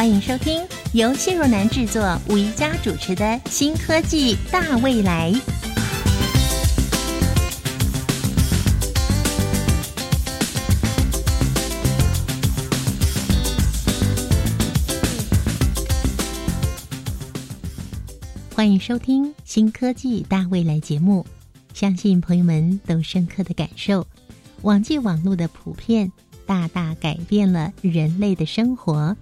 欢迎收听由谢若楠制作、吴宜佳主持的《新科技大未来》。欢迎收听《新科技大未来》节目。相信朋友们都深刻的感受，网际网络的普遍大大改变了人类的生活。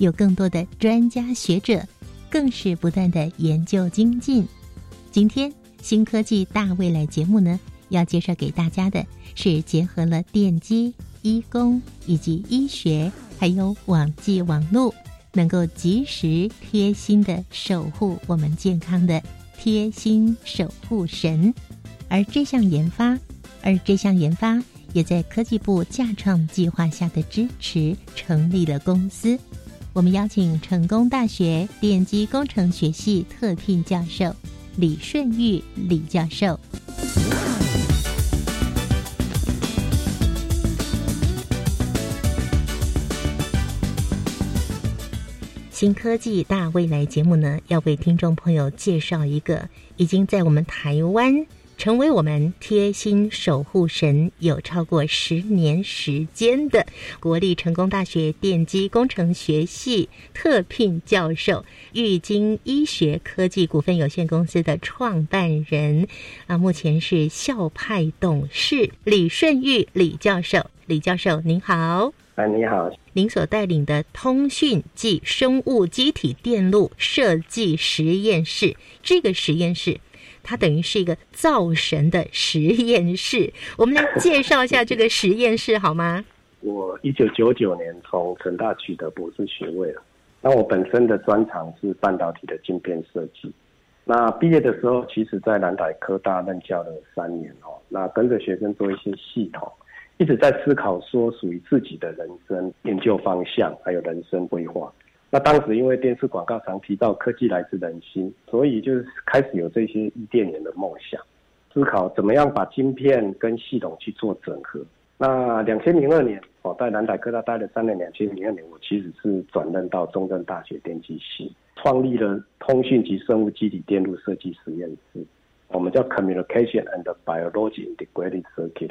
有更多的专家学者，更是不断的研究精进。今天《新科技大未来》节目呢，要介绍给大家的是结合了电机、医工以及医学，还有网际网络。能够及时贴心的守护我们健康的贴心守护神，而这项研发，而这项研发也在科技部架创计划下的支持成立了公司。我们邀请成功大学电机工程学系特聘教授李顺玉李教授。新科技大未来节目呢，要为听众朋友介绍一个已经在我们台湾成为我们贴心守护神有超过十年时间的国立成功大学电机工程学系特聘教授，玉晶医学科技股份有限公司的创办人啊，目前是校派董事李顺玉李教授。李教授您好。哎，你好！您所带领的通讯及生物机体电路设计实验室，这个实验室，它等于是一个造神的实验室。我们来介绍一下这个实验室好吗？我一九九九年从成大取得博士学位了。那我本身的专长是半导体的晶片设计。那毕业的时候，其实在南台科大任教了三年哦。那跟着学生做一些系统。一直在思考说属于自己的人生研究方向，还有人生规划。那当时因为电视广告常提到科技来自人心，所以就是开始有这些伊甸园的梦想，思考怎么样把晶片跟系统去做整合。那两千零二年，我在南台科大待了三年。两千零二年，我其实是转任到中正大学电机系，创立了通讯及生物基体电路设计实验室，我们叫 Communication and Biology Integrated Circuit。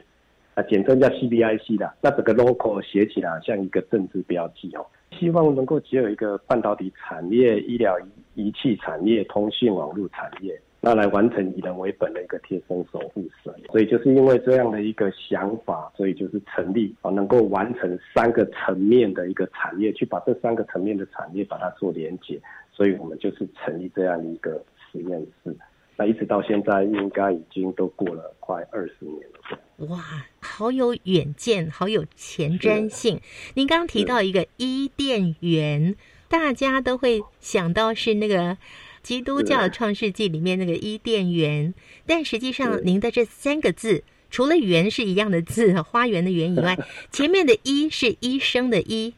啊简称叫 CBIC 的，那整个 local 写起来像一个政治标记哦。希望能够结合一个半导体产业、医疗仪器产业、通信网络产业，那来完成以人为本的一个贴身守护神。所以就是因为这样的一个想法，所以就是成立啊，能够完成三个层面的一个产业，去把这三个层面的产业把它做连接。所以我们就是成立这样一个实验室。那一直到现在，应该已经都过了快二十年了。哇，好有远见，好有前瞻性。您刚刚提到一个伊甸园，大家都会想到是那个基督教创世纪里面那个伊甸园，但实际上，您的这三个字，除了“园”是一样的字，花园的“园”以外，前面的“医”是医生的“医”，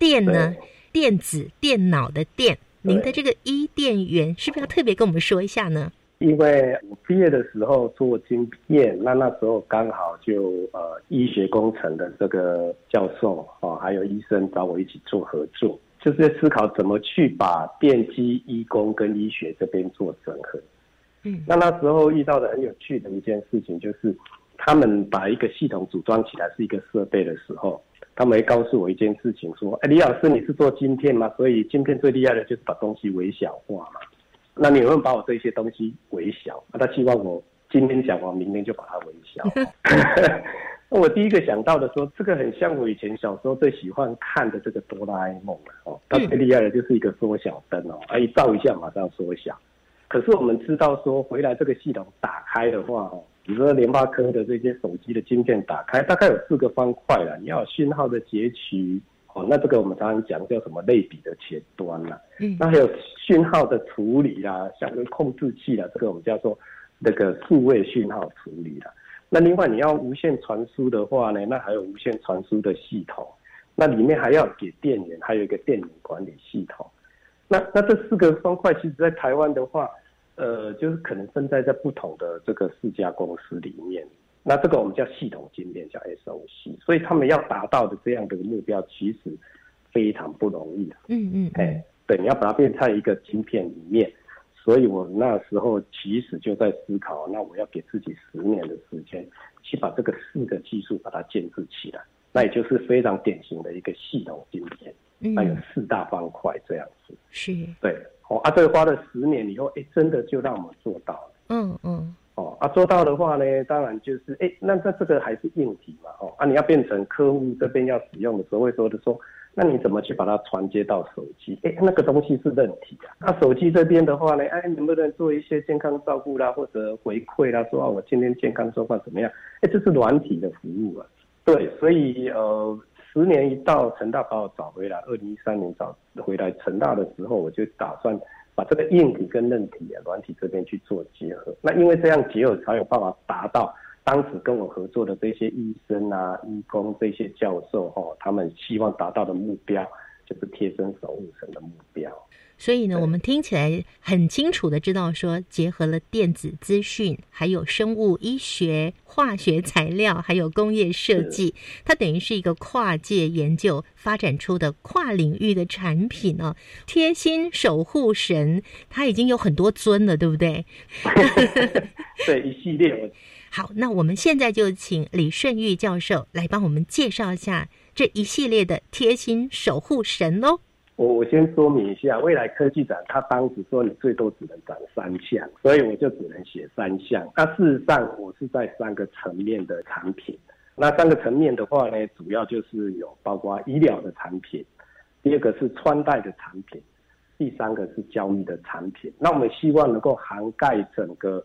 电呢，电子、电脑的“电”。您的这个伊甸园，是不是要特别跟我们说一下呢？因为我毕业的时候做晶片，那那时候刚好就呃医学工程的这个教授啊，还有医生找我一起做合作，就是在思考怎么去把电机、医工跟医学这边做整合。嗯，那那时候遇到的很有趣的一件事情，就是他们把一个系统组装起来是一个设备的时候，他们会告诉我一件事情，说：“哎，李老师，你是做晶片吗？所以晶片最厉害的就是把东西微小化嘛。”那你会把我这些东西微小？那他希望我今天讲完，明天就把它微小。那我第一个想到的说，这个很像我以前小时候最喜欢看的这个哆啦 A 梦哦。它最厉害的就是一个缩小灯哦，啊一照一下马上缩小。可是我们知道说，回来这个系统打开的话哦，比如说联发科的这些手机的晶片打开，大概有四个方块了。你要有信号的截取，哦，那这个我们常常讲叫什么类比的前端啦、嗯那还有讯号的处理啦，像个控制器啦，这个我们叫做那个数位讯号处理啦。那另外你要无线传输的话呢，那还有无线传输的系统，那里面还要给电源，还有一个电源管理系统。那那这四个方块，其实在台湾的话，呃，就是可能分在在不同的这个四家公司里面。那这个我们叫系统晶片，叫 SOC，所以他们要达到的这样的目标，其实非常不容易的。嗯嗯哎，对，你要把它变在一个晶片里面。所以我那时候其实就在思考，那我要给自己十年的时间，去把这个四个技术把它建制起来。那也就是非常典型的一个系统晶片，嗯那有四大方块这样子。是对，哦啊，这个花了十年以后，哎，真的就让我们做到了。嗯嗯哦啊，做到的话呢，当然就是哎，那这这个还是硬体嘛，哦啊，你要变成客户这边要使用的时候会说的说，那你怎么去把它传接到手机？哎，那个东西是韧体啊。那手机这边的话呢，哎，能不能做一些健康照顾啦，或者回馈啦，说啊我今天健康状况怎么样？哎，这是软体的服务啊。对，所以呃，十年一到，成大把我找回来，二零一三年找回来成大的时候，我就打算把这个硬体跟韧体啊、软体这边去做结合。那因为这样结合，才有办法达到当时跟我合作的这些医生啊、医工这些教授哈、哦，他们希望达到的目标，就是贴身守护神的目标。所以呢，我们听起来很清楚的知道说，结合了电子资讯，还有生物医学、化学材料，还有工业设计，它等于是一个跨界研究发展出的跨领域的产品哦。贴心守护神，它已经有很多尊了，对不对？对，一系列我好，那我们现在就请李顺玉教授来帮我们介绍一下这一系列的贴心守护神喽。我我先说明一下，未来科技展它当时说你最多只能展三项，所以我就只能写三项。那事实上我是在三个层面的产品。那三个层面的话呢，主要就是有包括医疗的产品，第二个是穿戴的产品，第三个是交易的产品。那我们希望能够涵盖整个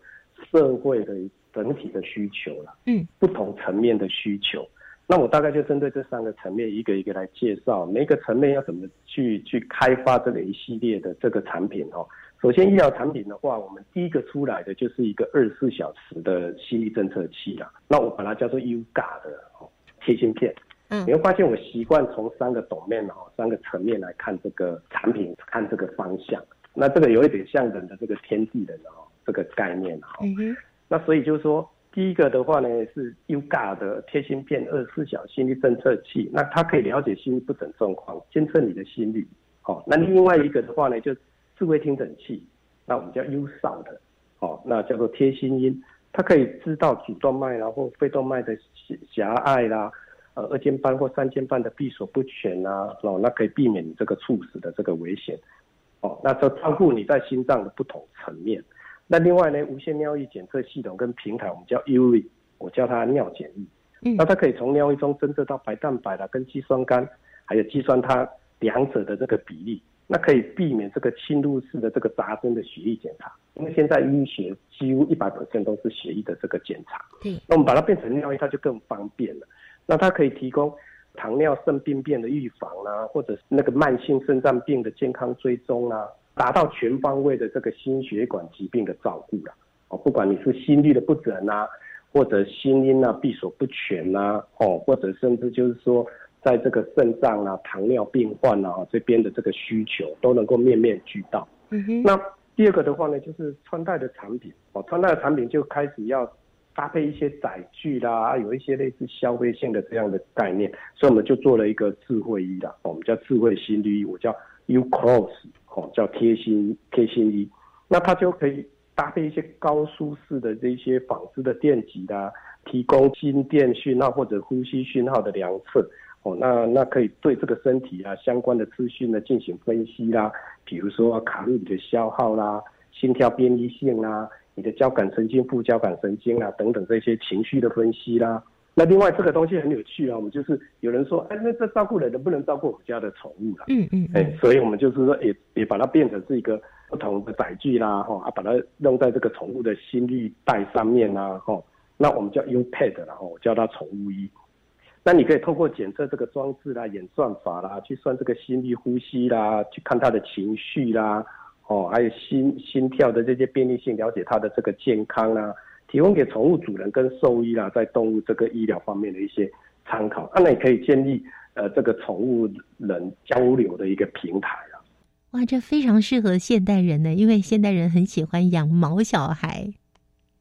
社会的整体的需求了，嗯，不同层面的需求。那我大概就针对这三个层面一个一个来介绍，每个层面要怎么去去开发这个一系列的这个产品哦。首先，医疗产品的话，我们第一个出来的就是一个二十四小时的心率侦测器啦。那我把它叫做 UGA 的哦贴芯片。嗯你会发现我习惯从三个懂面哦，三个层面来看这个产品，看这个方向。那这个有一点像人的这个天地人哦这个概念哈、哦。嗯哼，那所以就是说，第一个的话呢是 UGA 的贴芯片二十四小心率侦测器，那它可以了解心率不整状况，监测你的心率。哦，那另外一个的话呢，就智慧听诊器，那我们叫 U Sound，哦，那叫做贴心音，它可以知道主动脉啦或肺动脉的狭狭隘啦，呃二尖瓣或三尖瓣的闭锁不全啦，哦，那可以避免你这个猝死的这个危险。哦，那这照顾你在心脏的不同层面。那另外呢，无线尿液检测系统跟平台，我们叫 URI，我叫它尿检液。嗯那它可以从尿液中侦测到白蛋白啦、跟肌酸酐，还有肌酸它两者的这个比例，那可以避免这个侵入式的这个杂针的血液检查。因为现在医学几乎一百 percent 都是血液的这个检查，对，那我们把它变成尿液，它就更方便了。那它可以提供糖尿肾病变的预防啦、或者是那个慢性肾脏病的健康追踪啦、达到全方位的这个心血管疾病的照顾啦。哦，不管你是心律的不整啊，或者心音啊闭锁不全呐、哦，或者甚至就是说，在这个肾脏啊、糖尿病患啊这边的这个需求，都能够面面俱到。嗯哼，那第二个的话呢，就是穿戴的产品哦，穿戴的产品就开始要搭配一些载具啦，有一些类似消费性的这样的概念，所以我们就做了一个智慧衣啦，哦我们叫智慧心率衣，我叫 U Cross 哦，叫贴心贴心衣，那它就可以搭配一些高舒适的这些纺织的电极啦，提供心电讯号或者呼吸讯号的量测。哦，那那可以对这个身体啊相关的资讯呢进行分析啦，比如说卡路里的消耗啦、心跳变异性啦、你的交感神经、副交感神经啊等等这些情绪的分析啦。那另外这个东西很有趣啊，我们就是有人说，哎，那这照顾人能不能照顾我们家的宠物啊？嗯嗯哎嗯，，所以我们就是说也也把它变成是一个不同的载具啦，哈、啊，把它用在这个宠物的心率带上面啦，哈、那我们叫 U Pad 啦，哈，我叫它宠物衣。那你可以透过检测这个装置啦、演算法啦，去算这个心率、呼吸啦，去看它的情绪啦，哦，还有心心跳的这些便利性，了解它的这个健康啦，提供给宠物主人跟兽医啦，在动物这个医疗方面的一些参考。那也可以建立呃这个宠物人交流的一个平台啊。哇，这非常适合现代人呢，因为现代人很喜欢养毛小孩。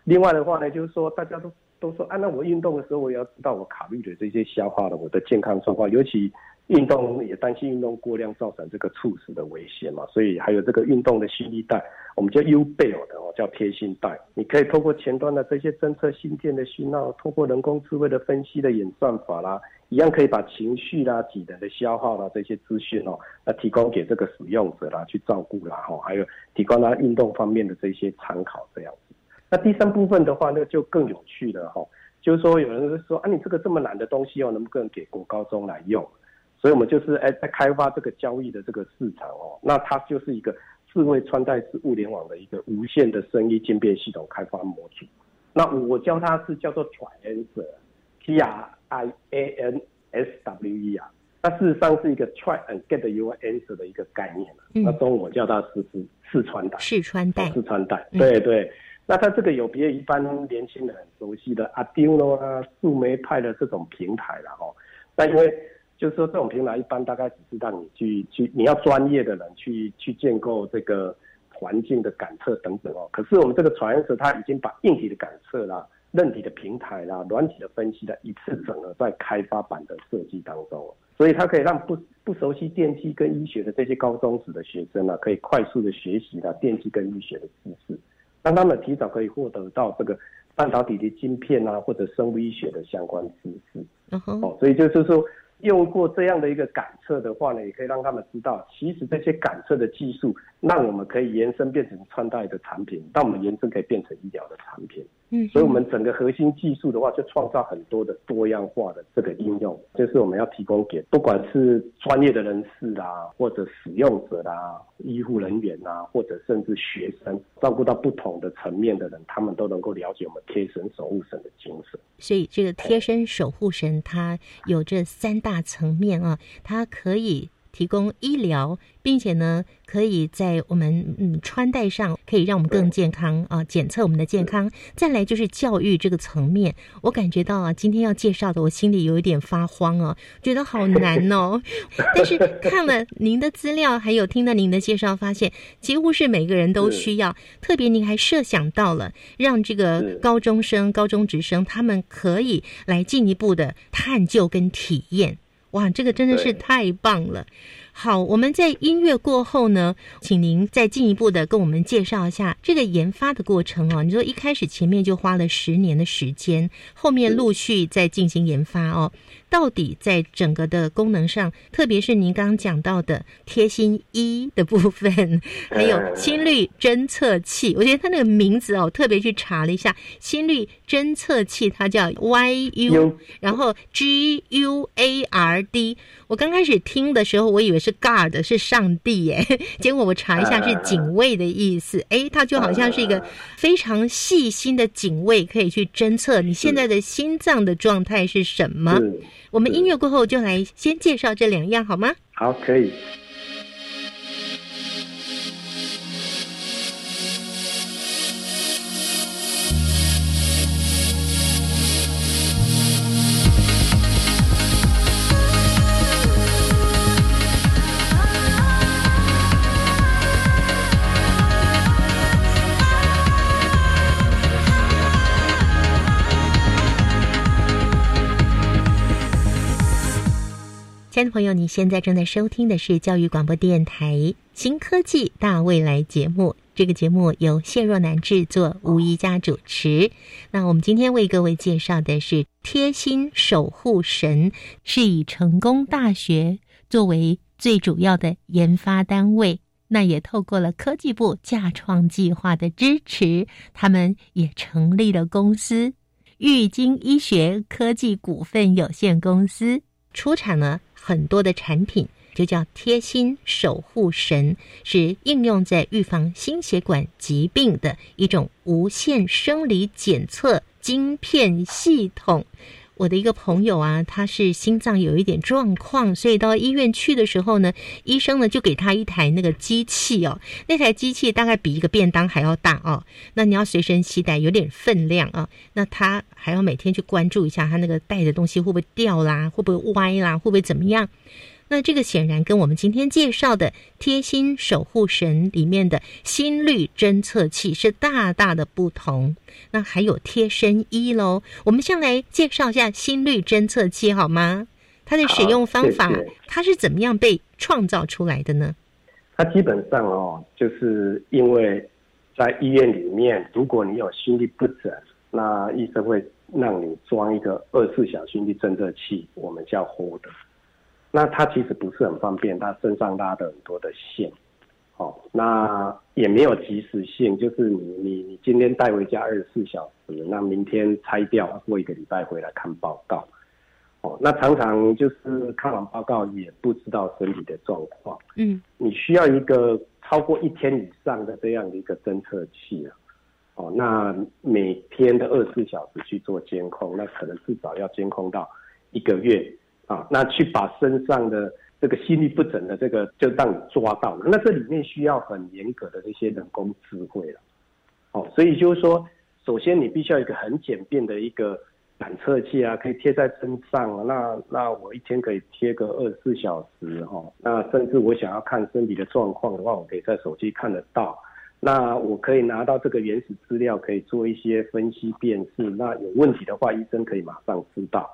另外的话呢，就是说大家都都说，啊，那我运动的时候，我也要知道我卡路里的这些消化了，我的健康状况，尤其运动也担心运动过量造成这个猝死的危险嘛，所以还有这个运动的心率带，我们叫 U 贝尔的哦，叫贴心带，你可以透过前端的这些侦测心电的讯号，透过人工智慧的分析的演算法啦，一样可以把情绪啦、体能的消耗啦这些资讯哦，那提供给这个使用者啦去照顾啦哈，还有提供他运动方面的这些参考这样子。那第三部分的话，那就更有趣了哈，就是说有人说啊，你这个这么难的东西哦，能不能给国高中来用？所以我们就是哎在开发这个交易的这个市场哦，那它就是一个智慧穿戴式物联网的一个无线的声音渐变系统开发模组。那我教它是叫做 Trianswer，T R I A N S W E 啊，那事实上是一个 Try and Get Your Answer 的一个概念那中文我叫它是是试穿戴，试穿戴，试穿戴，对对。那它这个有别一般年轻人很熟悉的 Arduino 啊、树莓派的这种平台了哦。那因为就是说这种平台一般大概只是让你去去你要专业的人去去建构这个环境的感测等等哦。可是我们这个传言它已经把硬体的感测啦、韧体的平台啦、软体的分析的一次整合在开发版的设计当中，所以它可以让不不熟悉电机跟医学的这些高中职的学生啊，可以快速的学习到电机跟医学的知识。让他们提早可以获得到这个半导体的晶片啊，或者生物医学的相关知识。哦，所以就是说。用过这样的一个感测的话呢，也可以让他们知道，其实这些感测的技术，让我们可以延伸变成穿戴的产品，让我们延伸可以变成医疗的产品。嗯，所以我们整个核心技术的话，就创造很多的多样化的这个应用，就是我们要提供给不管是专业的人士啦，或者使用者啦、医护人员啊，或者甚至学生，照顾到不同的层面的人，他们都能够了解我们贴身守护神的精神。所以，这个贴身守护神，它有这三大。大层面啊，它可以提供医疗，并且呢，可以在我们嗯穿戴上，可以让我们更健康啊，检测我们的健康。再来就是教育这个层面，我感觉到啊，今天要介绍的，我心里有一点发慌啊，觉得好难哦。但是看了您的资料，还有听了您的介绍，发现几乎是每个人都需要。特别您还设想到了，让这个高中生、高中职生他们可以来进一步的探究跟体验。哇，这个真的是太棒了！好，我们在音乐过后呢，请您再进一步的跟我们介绍一下这个研发的过程哦。你说一开始前面就花了十年的时间，后面陆续在进行研发哦。到底在整个的功能上，特别是您刚刚讲到的贴心一的部分，还有心率侦测器，我觉得它那个名字哦，特别去查了一下，心率侦测器它叫 YU，然后 GUARD。我刚开始听的时候，我以为是 guard 是上帝耶，结果我查一下是警卫的意思。哎，它就好像是一个非常细心的警卫，可以去侦测你现在的心脏的状态是什么。我们音乐过后就来先介绍这两样好吗？好，可以。亲爱的朋友，你现在正在收听的是教育广播电台《新科技大未来》节目。这个节目由谢若楠制作，吴一佳主持。那我们今天为各位介绍的是贴心守护神，是以成功大学作为最主要的研发单位。那也透过了科技部架创计划的支持，他们也成立了公司——玉晶医学科技股份有限公司，出产了。很多的产品就叫贴心守护神，是应用在预防心血管疾病的一种无线生理检测晶片系统。我的一个朋友啊，他是心脏有一点状况，所以到医院去的时候呢，医生呢就给他一台那个机器哦，那台机器大概比一个便当还要大哦，那你要随身携带，有点分量啊，那他还要每天去关注一下他那个带的东西会不会掉啦，会不会歪啦，会不会怎么样？那这个显然跟我们今天介绍的贴心守护神里面的心率侦测器是大大的不同。那还有贴身衣喽，我们先来介绍一下心率侦测器好吗？它的使用方法，它是怎么样被创造出来的呢？它基本上哦，就是因为在医院里面，如果你有心律不整，那医生会让你装一个二十四小时心率侦测器，我们叫 Hold。那它其实不是很方便，它身上拉的很多的线，哦，那也没有及时性，就是你你你今天带回家二十四小时，那明天拆掉，过一个礼拜回来看报告，哦，那常常就是看完报告也不知道身体的状况，嗯，你需要一个超过一天以上的这样的一个侦测器啊，哦，那每天的二十四小时去做监控，那可能至少要监控到一个月。啊，那去把身上的这个心律不整的这个就让你抓到了，那这里面需要很严格的这些人工智慧了。哦，所以就是说，首先你必须要一个很简便的一个感测器啊，可以贴在身上。那那我一天可以贴个二十四小时哈。那甚至我想要看身体的状况的话，我可以在手机看得到。那我可以拿到这个原始资料，可以做一些分析辨识。那有问题的话，医生可以马上知道。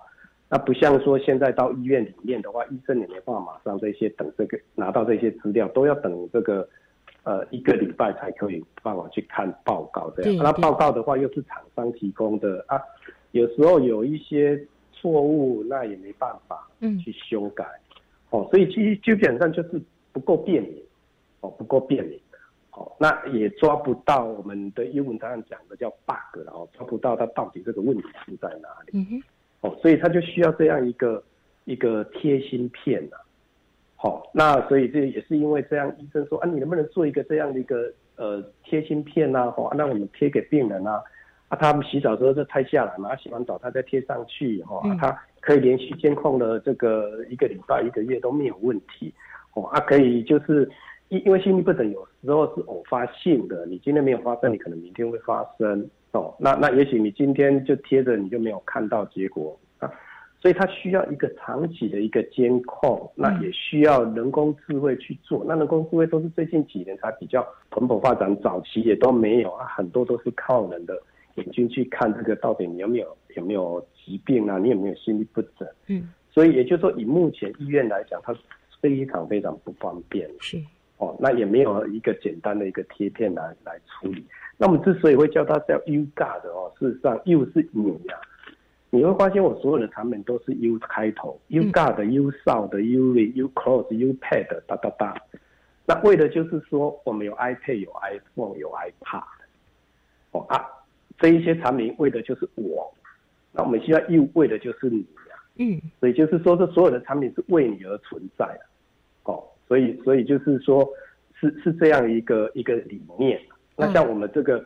那不像说现在到医院里面的话，医生也没办法马上这些等这个拿到这些资料，都要等这个呃一个礼拜才可以帮我去看报告这样。那报告的话又是厂商提供的啊，有时候有一些错误，那也没办法去修改。哦，所以其实基本上就是不够便民，哦不够便民，哦那也抓不到我们的英文上讲的叫 bug 了哦抓不到它到底这个问题是在哪里。哦，所以他就需要这样一个一个贴心片呐。好，那所以这也是因为这样，医生说啊，你能不能做一个这样的一个呃贴心片呐？哦，那我们贴给病人啊，啊，他们洗澡时候就拆下来嘛，洗完澡他再贴上去，哈，他可以连续监控了这个一个礼拜、一个月都没有问题。哦，啊，可以就是因因为心律不整有时候是偶发性的，你今天没有发生，你可能明天会发生。哦，那那也许你今天就贴着，你就没有看到结果啊，所以它需要一个长期的一个监控，那也需要人工智慧去做。那人工智慧都是最近几年才比较蓬勃发展，早期也都没有啊，很多都是靠人的眼睛去看这个到底你有没有有没有疾病啊，你有没有心律不整？嗯，所以也就是说，以目前医院来讲，它非常非常不方便。是哦，那也没有一个简单的一个贴片来来处理。那我们之所以会叫它叫 U God 哦，事实上 U 是你呀，你会发现我所有的产品都是 U 开头，U God、U Sound、U U Close、U Pad 哒哒哒。那为的就是说，我们有 iPad、有 iPhone、有 iPad，哦啊，这一些产品为的就是我。那我们需要 U 为的就是你呀，嗯，所以就是说，这所有的产品是为你而存在的，哦，所以所以就是说，是是这样一个一个理念。那像我们这个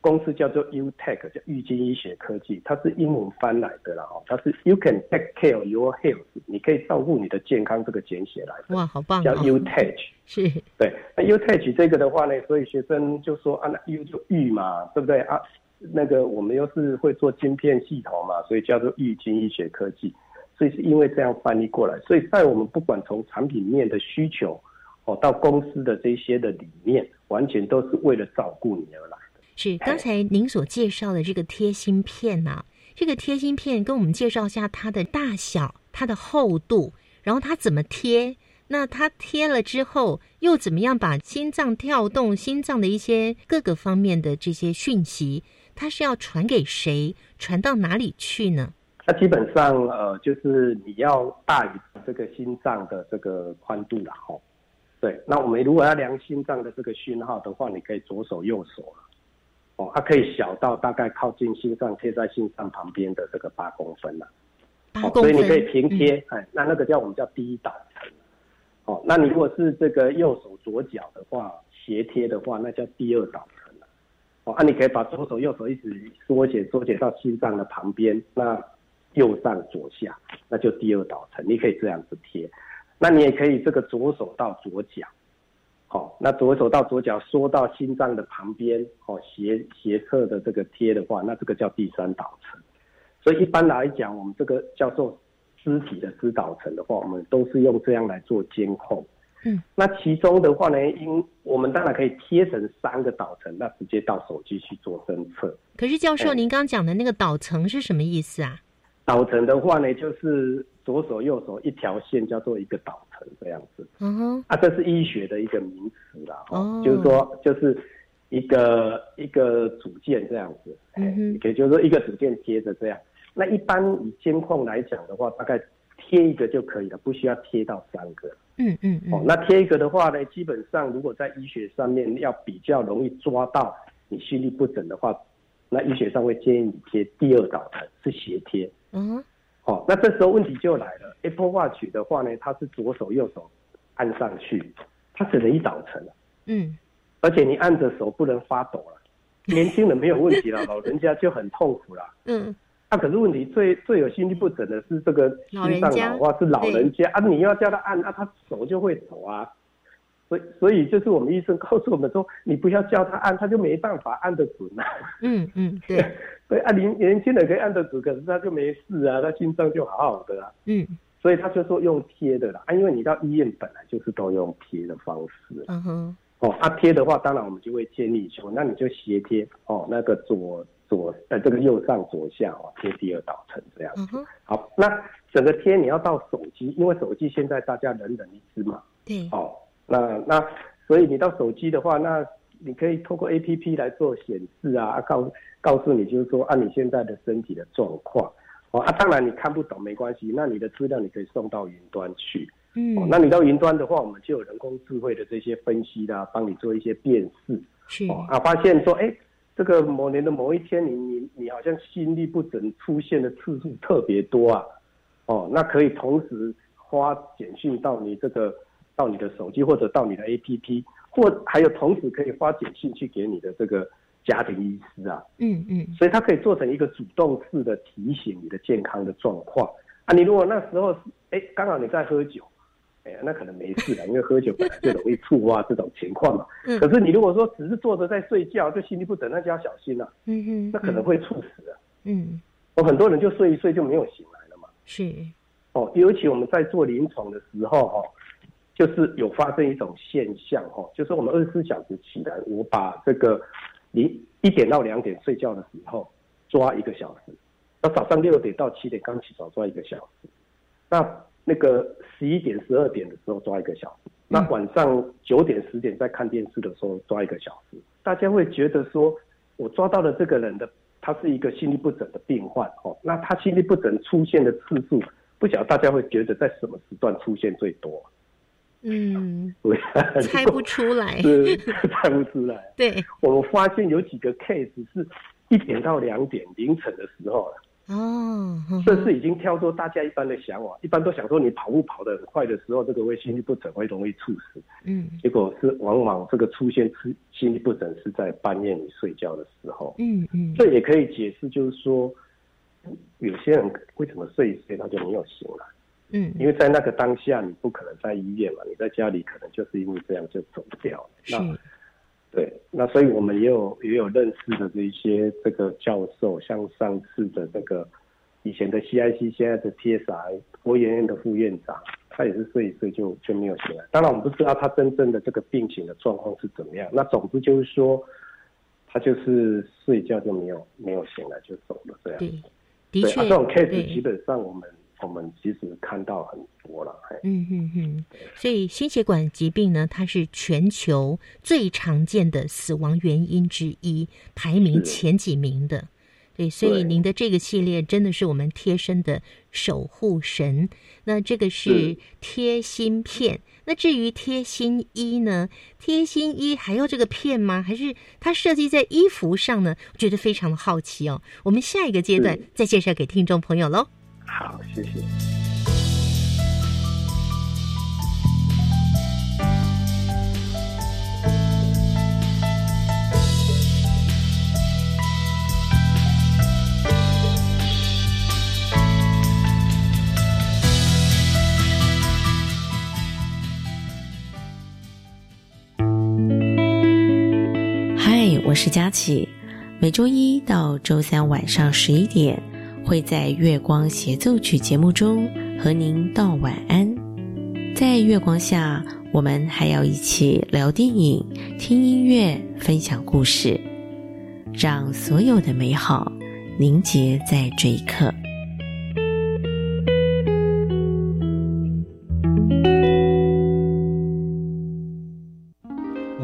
公司叫做 U Tech，叫玉金医学科技，它是英文翻来的啦哦，它是 You can take care your health，你可以照顾你的健康这个简写来的。哇，好棒！叫 U Tech，是，对。那 U Tech 这个的话呢，所以学生就说啊，那 U 就玉嘛，对不对啊？那个我们又是会做晶片系统嘛，所以叫做玉金医学科技。所以是因为这样翻译过来，所以在我们不管从产品面的需求。哦，到公司的这些的理念，完全都是为了照顾你而来的。是刚才您所介绍的这个贴心片啊，这个贴心片跟我们介绍一下它的大小、它的厚度，然后它怎么贴？那它贴了之后，又怎么样把心脏跳动、心脏的一些各个方面的这些讯息，它是要传给谁？传到哪里去呢？那基本上，呃，就是你要大于这个心脏的这个宽度了，哈。对，那我们如果要量心脏的这个讯号的话，你可以左手右手了，哦，它可以小到大概靠近心脏贴在心脏旁边的这个八公分了，哦，所以你可以平贴，哎，那那个叫我们叫第一导层，哦，那你如果是这个右手左脚的话，斜贴的话，那叫第二导层哦，啊，你可以把左手右手一直缩减缩减到心脏的旁边，那右上左下，那就第二导层，你可以这样子贴。那你也可以这个左手到左脚，好，那左手到左脚缩到心脏的旁边，哦，斜斜侧的这个贴的话，那这个叫第三导层。所以一般来讲，我们这个叫做肢体的支导层的话，我们都是用这样来做监控。嗯，那其中的话呢，因我们当然可以贴成三个导层，那直接到手机去做侦测。可是教授，哎您刚讲的那个导层是什么意思啊？导层的话呢，就是左手右手一条线叫做一个导程这样子。嗯哼，啊，这是医学的一个名词啦，哦哦，就是说就是一个一个组件这样子，哎嗯哼，也就是说一个组件接着这样。那一般以监控来讲的话，大概贴一个就可以了，不需要贴到三个。嗯嗯哦，嗯，那贴一个的话呢，基本上如果在医学上面要比较容易抓到你心律不整的话，那医学上会建议你贴第二导程是斜贴。嗯哼，哦，那这时候问题就来了。Apple Watch 的话呢，它是左手右手按上去，它只能一导层了，嗯而且你按着手不能发抖了。年轻人没有问题了，老人家就很痛苦了。嗯，啊，可是问题最最有心律不整的是这个心脏老化，是老人家啊，你要叫他按啊，他手就会抖啊。所以所以就是我们医生告诉我们说，你不要叫他按，他就没办法按得准啊。嗯嗯，对，对啊，年年轻人可以按得准，可是他就没事啊，他心脏就好好的啊。嗯所以他就说用贴的啦，啊，因为你到医院本来就是都用贴的方式嗯哼，哦。啊，贴的话，当然我们就会建议说，那你就斜贴哦，那个左左呃这个右上左下哦，贴第二导层这样。嗯哼，好，那整个贴你要到手机，因为手机现在大家人人一只嘛，对，哦，那那所以你到手机的话，那你可以透过 A P P 来做显示啊，啊告告诉你就是说按、你现在的身体的状况。哦啊，当然你看不懂没关系，那你的资料你可以送到云端去。嗯哦，，那你到云端的话，我们就有人工智慧的这些分析啦，帮你做一些辨识。是，哦啊，发现说，哎，这个某年的某一天你，你你好像心律不整出现的次数特别多啊。哦，那可以同时发简讯到你这个到你的手机或者到你的 APP，或还有同时可以发简讯去给你的这个家庭医师啊。嗯嗯所以它可以做成一个主动式的提醒你的健康的状况啊。你如果那时候是哎刚好你在喝酒，哎那可能没事了，因为喝酒本来就容易触发这种情况嘛。嗯可是你如果说只是坐着在睡觉，就心律不整，那就要小心了、嗯嗯，那可能会猝死啊。嗯我很多人就睡一睡就没有醒来了嘛。是，哦，尤其我们在做临床的时候哈、哦，就是有发生一种现象哈、哦，就是我们二十四小时起来，我把这个你一点到两点睡觉的时候抓一个小时，那早上六点到七点刚起床抓一个小时，那那个十一点十二点的时候抓一个小时，那晚上九点十点在看电视的时候抓一个小时，大家会觉得说我抓到了这个人的他是一个心律不整的病患哦，那他心律不整出现的次数，不晓得大家会觉得在什么时段出现最多？嗯，对，猜不出来，是 猜不出来。对，我们发现有几个 case 是一点到两点凌晨的时候了，哦，这是已经跳出大家一般的想法，一般都想说你跑步跑得很快的时候，这个会心律不整，会容易猝死。嗯。结果是往往这个出现心心律不整是在半夜你睡觉的时候。嗯嗯，这也可以解释，就是说，有些人为什么睡一睡他就没有醒来，嗯因为在那个当下你不可能在医院嘛，你在家里可能就是因为这样就走掉了。是，那对，那所以我们也有也有认识的这一些这个教授，像上次的这个以前的 CIC，现在的 TSI 国研院的副院长，他也是睡一睡就就没有醒来。当然我们不知道他真正的这个病情的状况是怎么样。那总之就是说，他就是睡觉就没有没有醒来就走了这样。对，的，确，啊，这种 case 基本上我们我们其实看到很多了，嗯。嗯哼哼，所以心血管疾病呢，它是全球最常见的死亡原因之一，排名前几名的。对，所以您的这个系列真的是我们贴身的守护神。那这个是是贴心片，那至于贴心衣呢？贴心衣还要这个片吗？还是它设计在衣服上呢？我觉得非常的好奇哦。我们下一个阶段再介绍给听众朋友喽。好谢谢。嗨我是佳琪。每周一到周三晚上十一点会在月光协奏曲节目中和您道晚安。在月光下，我们还要一起聊电影、听音乐、分享故事，让所有的美好凝结在这一刻。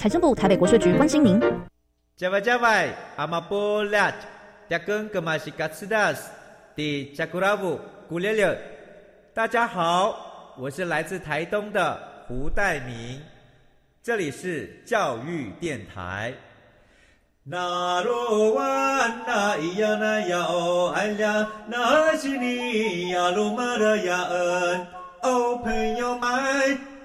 财政部台北国税局关心您。加外加外，阿玛波拉，扎根格玛西卡斯达斯，迪加古拉布古列列。大家好，我是来自台东的胡代明，这里是教育电台。那罗哇那咿呀那呀哦哎呀，那是你呀鲁玛的呀恩哦，朋友们。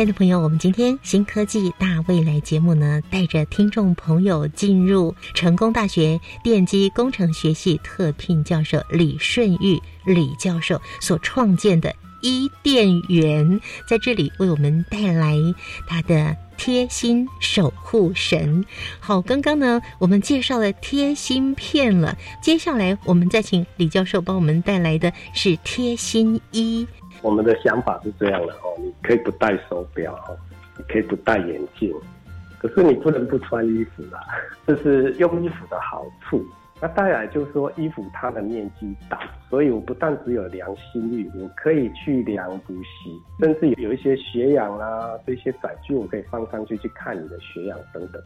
亲爱的朋友，我们今天新科技大未来节目呢，带着听众朋友进入成功大学电机工程学系特聘教授李顺玉李教授所创建的伊甸园，在这里为我们带来他的贴心守护神。好，刚刚呢，我们介绍了贴心片了，接下来我们再请李教授帮我们带来的是贴心衣。我们的想法是这样的哦，你可以不戴手表哦，你可以不戴眼镜，可是你不能不穿衣服啦，这是用衣服的好处。那当然就是说，衣服它的面积大，所以我不但只有量心率，我可以去量呼吸，甚至有一些血氧啦这些载具，我可以放上去去看你的血氧等等。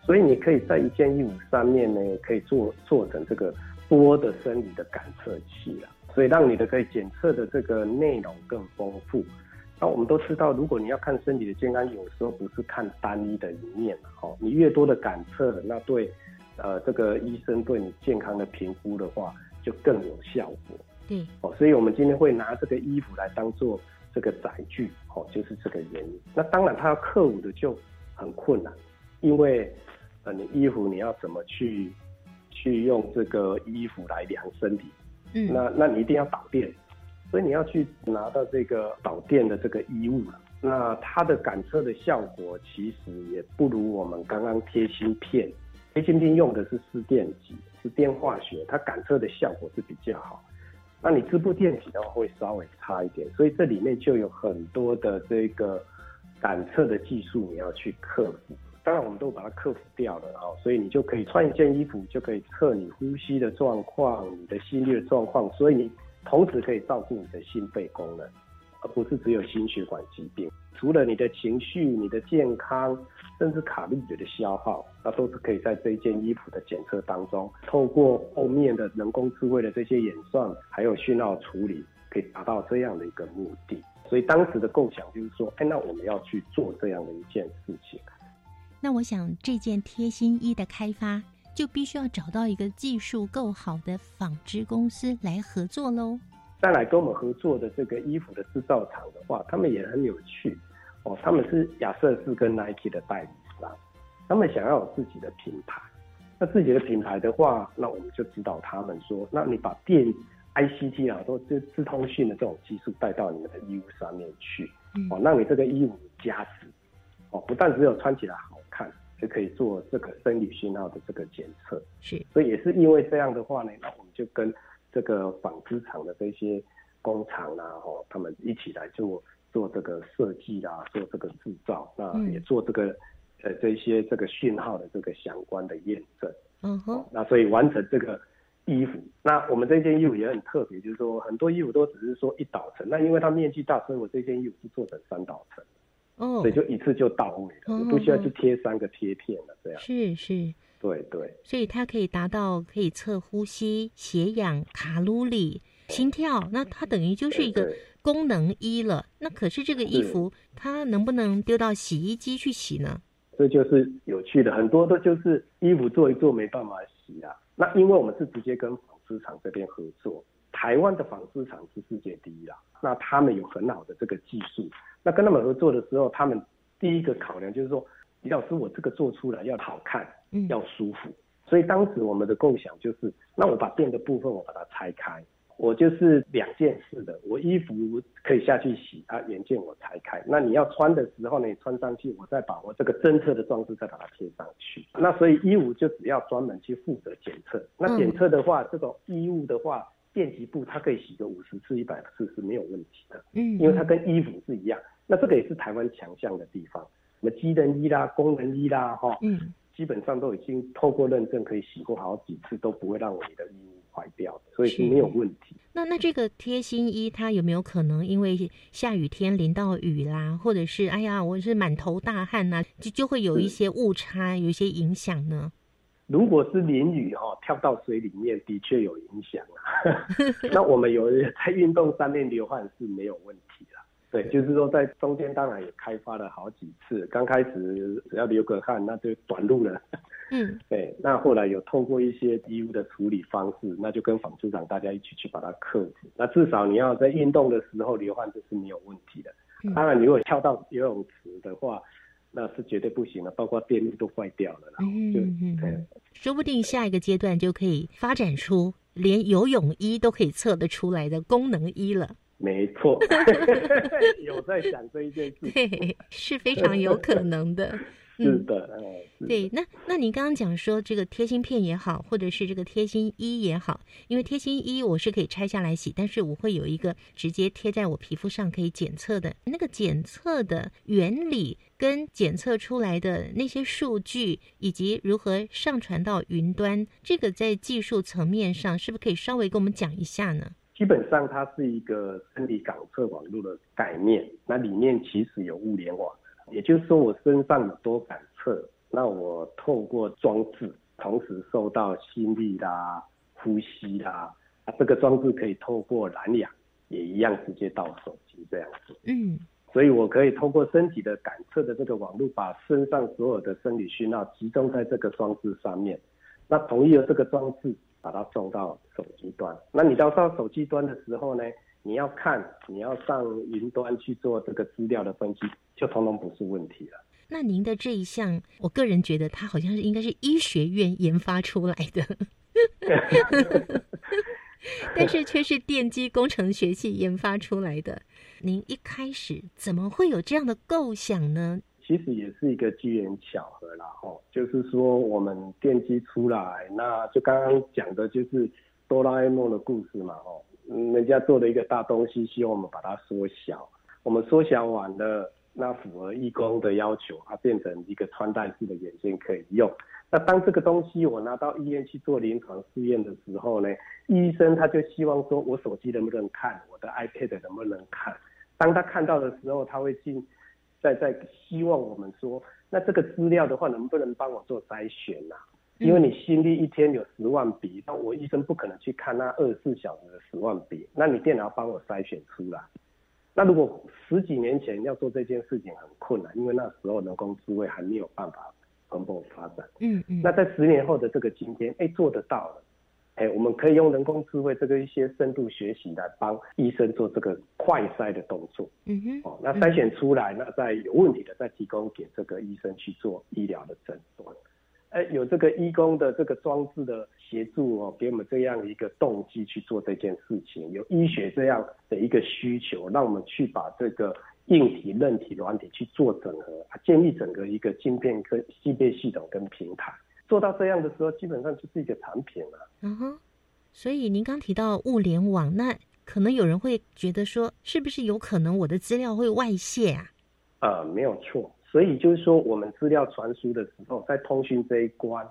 所以你可以在一件衣服上面呢，可以做做成这个多的生理的感测器啦。所以让你的可以检测的这个内容更丰富。那我们都知道，如果你要看身体的健康，有时候不是看单一的一面哦。你越多的感测，那对呃这个医生对你健康的评估的话，就更有效果。对哦，所以我们今天会拿这个衣服来当做这个载具哦，就是这个原因。那当然，他要克服的就很困难，因为呃，你衣服你要怎么去去用这个衣服来量身体？那那你一定要导电，所以你要去拿到这个导电的这个衣物了。那它的感测的效果其实也不如我们刚刚贴芯片，贴芯片用的是湿电极，是电化学，它感测的效果是比较好。那你织布电极的话会稍微差一点，所以这里面就有很多的这个感测的技术你要去克服。当然，我们都把它克服掉了啊，所以你就可以穿一件衣服，就可以测你呼吸的状况、你的心率的状况，所以你同时可以照顾你的心肺功能，而不是只有心血管疾病。除了你的情绪、你的健康，甚至卡路里的消耗，那都是可以在这一件衣服的检测当中，透过后面的人工智慧的这些演算，还有讯号处理，可以达到这样的一个目的。所以当时的构想就是说，哎，那我们要去做这样的一件事情。那我想，这件贴心衣的开发就必须要找到一个技术够好的纺织公司来合作喽。再来跟我们合作的这个衣服的制造厂的话，他们也很有趣哦。他们是亚瑟士跟 Nike 的代理商，他们想要有自己的品牌，那自己的品牌的话，那我们就指导他们说，那你把电 ICT 啊，都这自通讯的这种技术带到你们的衣物上面去，哦，让你这个衣物加值，哦，不但只有穿起来好看，就可以做这个生理讯号的这个检测。是，所以也是因为这样的话呢，那我们就跟这个纺织厂的这些工厂啊，哦，他们一起来做做这个设计啊，做这个制造，那也做这个呃这些这个讯号的这个相关的验证。嗯哼，那所以完成这个衣服，那我们这件衣服也很特别，就是说很多衣服都只是说一导层，那因为它面积大，所以我这件衣服是做成三导层，哦，所以就一次就到位了，不需要去贴三个贴片了，这样是是，对对，所以它可以达到可以测呼吸、血氧、卡路里、心跳，那它等于就是一个功能衣了。那可是这个衣服它能不能丢到洗衣机去洗呢？这就是有趣的，很多都就是衣服做一做没办法洗啊。那因为我们是直接跟纺织厂这边合作，台湾的纺织厂是世界第一啦。那他们有很好的这个技术，那跟他们合作的时候，他们第一个考量就是说，李老师，我这个做出来要好看，嗯，要舒服。所以当时我们的构想就是，那我把电的部分我把它拆开。我就是两件事的，我衣服可以下去洗啊，原件我拆开。那你要穿的时候呢，你穿上去，我再把我这个侦测的装置再把它贴上去。那所以衣物就只要专门去负责检测。那检测的话，这个衣物的话，电极布它可以洗个五十次、一百次是没有问题的。嗯，因为它跟衣服是一样。那这个也是台湾强项的地方，什么机能衣啦、功能衣啦，哈，嗯，基本上都已经透过认证，可以洗过好几次，都不会让你的衣物。坏掉，所以是没有问题。那那这个贴心衣，它有没有可能因为下雨天淋到雨啦，或者是哎呀，我是满头大汗呐，就就会有一些误差，有一些影响呢？如果是淋雨哈，跳到水里面的确有影响啊。那我们有在运动上面流汗是没有问题啦。对，就是说在中间当然也开发了好几次，刚开始只要流个汗，那就短路了。嗯，对，那后来有透过一些衣物的处理方式，那就跟纺织厂大家一起去把它克服。那至少你要在运动的时候流汗，这是没有问题的。当然，如果跳到游泳池的话，那是绝对不行的，包括电力都坏掉了。嗯嗯嗯，说不定下一个阶段就可以发展出连游泳衣都可以测得出来的功能衣了。没错，有在想这一件事，对，是非常有可能的。是的，对，那那您刚刚讲说这个贴心片也好，或者是这个贴心衣也好，因为贴心衣我是可以拆下来洗，但是我会有一个直接贴在我皮肤上可以检测的那个检测的原理跟检测出来的那些数据，以及如何上传到云端，这个在技术层面上是不是可以稍微跟我们讲一下呢？基本上它是一个身体感测网络的概念，那里面其实有物联网。也就是说，我身上有多感测，那我透过装置，同时受到心率啦、呼吸啦，啊，这个装置可以透过蓝牙，也一样直接到手机这样子。嗯，所以我可以通过身体的感测的这个网络，把身上所有的生理讯号集中在这个装置上面，那同意了这个装置把它送到手机端。那你到上手机端的时候呢？你要看，你要上云端去做这个资料的分析，就通通不是问题了。那您的这一项，我个人觉得它好像是应该是医学院研发出来的，但是却是电机工程学系研发出来的。您一开始怎么会有这样的构想呢？其实也是一个机缘巧合啦，吼，就是说我们电机出来，那就刚刚讲的就是哆啦 A 梦的故事嘛，吼。人家做了一个大东西，希望我们把它缩小。我们缩小完了，那符合义工的要求，它变成一个穿戴式的眼镜可以用。那当这个东西我拿到医院去做临床试验的时候呢，医生他就希望说，我手机能不能看，我的 iPad 能不能看。当他看到的时候，他会进在在希望我们说，那这个资料的话，能不能帮我做筛选呐？因为你心率一天有十万笔，那我医生不可能去看那二十四小时的十万笔，那你电脑帮我筛选出来。那如果十几年前要做这件事情很困难，因为那时候人工智慧还没有办法蓬勃发展。嗯嗯。那在十年后的这个今天，哎，做得到了。哎，我们可以用人工智慧这个一些深度学习来帮医生做这个快筛的动作。嗯哼。哦，那筛选出来，那再有问题的再提供给这个医生去做医疗的诊断。哎，有这个医工的这个装置的协助哦，给我们这样一个动机去做这件事情，有医学这样的一个需求，让我们去把这个硬体、韧体、软体去做整合，建立整个一个晶片跟芯片系统跟平台。做到这样的时候，基本上就是一个产品了。嗯哼，所以您刚提到物联网，那可能有人会觉得说，是不是有可能我的资料会外泄啊？呃，没有错。所以就是说，我们资料传输的时候，在通讯这一关，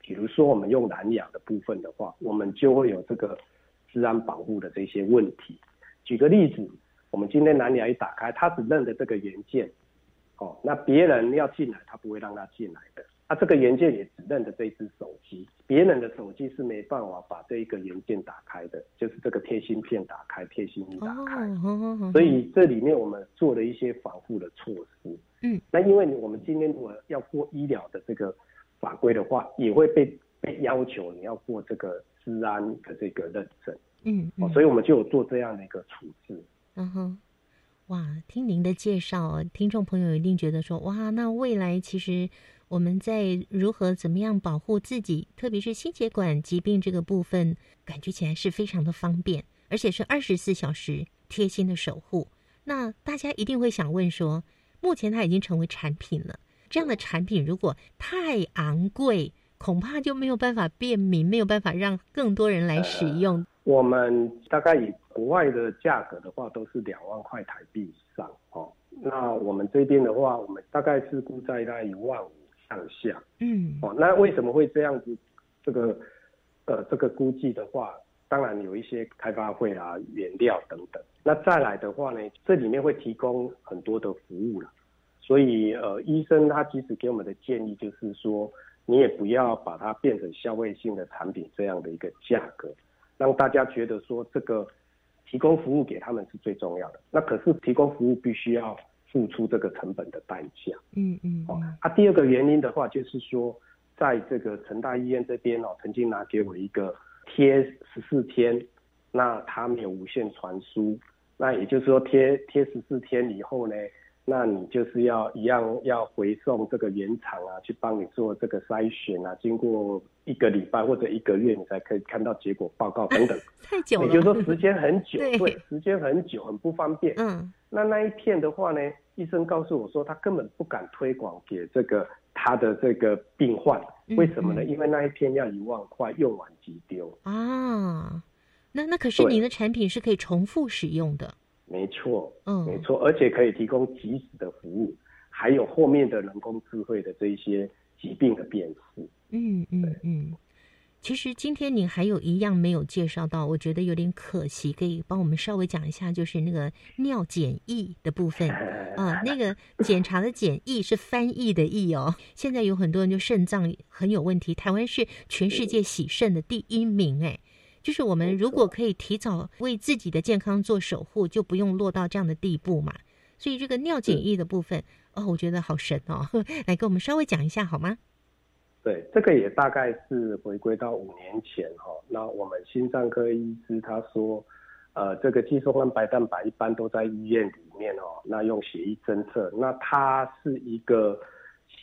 比如说我们用蓝牙的部分的话，我们就会有这个治安保护的这些问题。举个例子，我们今天蓝牙一打开，它只认得这个元件，哦，那别人要进来，它不会让他进来的。它这个元件也只认得这一只手机，别人的手机是没办法把这一个元件打开的，就是这个贴芯片打开、贴芯仪打开。所以这里面我们做了一些防护的措施。嗯，那因为我们今天如果要过医疗的这个法规的话，也会被被要求你要过这个治安的这个认证。嗯，哦，所以我们就有做这样的一个处置。嗯哼。哇，听您的介绍，听众朋友一定觉得说，哇，那未来其实我们在如何怎么样保护自己，特别是心血管疾病这个部分，感觉起来是非常的方便，而且是二十四小时贴心的守护。那大家一定会想问说，目前它已经成为产品了，这样的产品如果太昂贵，恐怕就没有办法便民，没有办法让更多人来使用。我们大概以国外的价格的话，都是两万块台币以上哦。那我们这边的话，我们大概是估在大概一万五上下。嗯，哦，那为什么会这样子？这个呃，这个估计的话，当然有一些开发费啊、原料等等。那再来的话呢，这里面会提供很多的服务了。所以呃，医生他其实给我们的建议就是说，你也不要把它变成消费性的产品这样的一个价格。让大家觉得说这个提供服务给他们是最重要的，那可是提供服务必须要付出这个成本的代价。嗯嗯。哦，啊，第二个原因的话就是说，在这个成大医院这边哦，曾经拿给我一个贴十四天，那它没有无线传输，那也就是说贴贴十四天以后呢。那你就是要一样要回送这个原厂啊，去帮你做这个筛选啊，经过一个礼拜或者一个月，你才可以看到结果报告等等。太久了，也就是说时间很久，对，时间很久，很不方便。嗯，那那一片的话呢，医生告诉我说，他根本不敢推广给这个他的这个病患，为什么呢？因为那一片要一万块，用完即丢。啊，那那可是您的产品是可以重复使用的。没错，嗯，没错，而且可以提供及时的服务，还有后面的人工智慧的这一些疾病的辨识。嗯嗯嗯。其实今天您还有一样没有介绍到，我觉得有点可惜，可以帮我们稍微讲一下，就是那个尿检疫的部分 啊。那个检查的检疫是翻译的译哦。现在有很多人就肾脏很有问题，台湾是全世界洗肾的第一名哎。就是我们如果可以提早为自己的健康做守护，就不用落到这样的地步嘛。所以这个尿检疫的部分，哦，我觉得好神哦，来跟我们稍微讲一下好吗？对，这个也大概是回归到五年前哈。那我们心脏科医师他说，呃，这个肌松胺白蛋白一般都在医院里面哦，那用血液侦测，那它是一个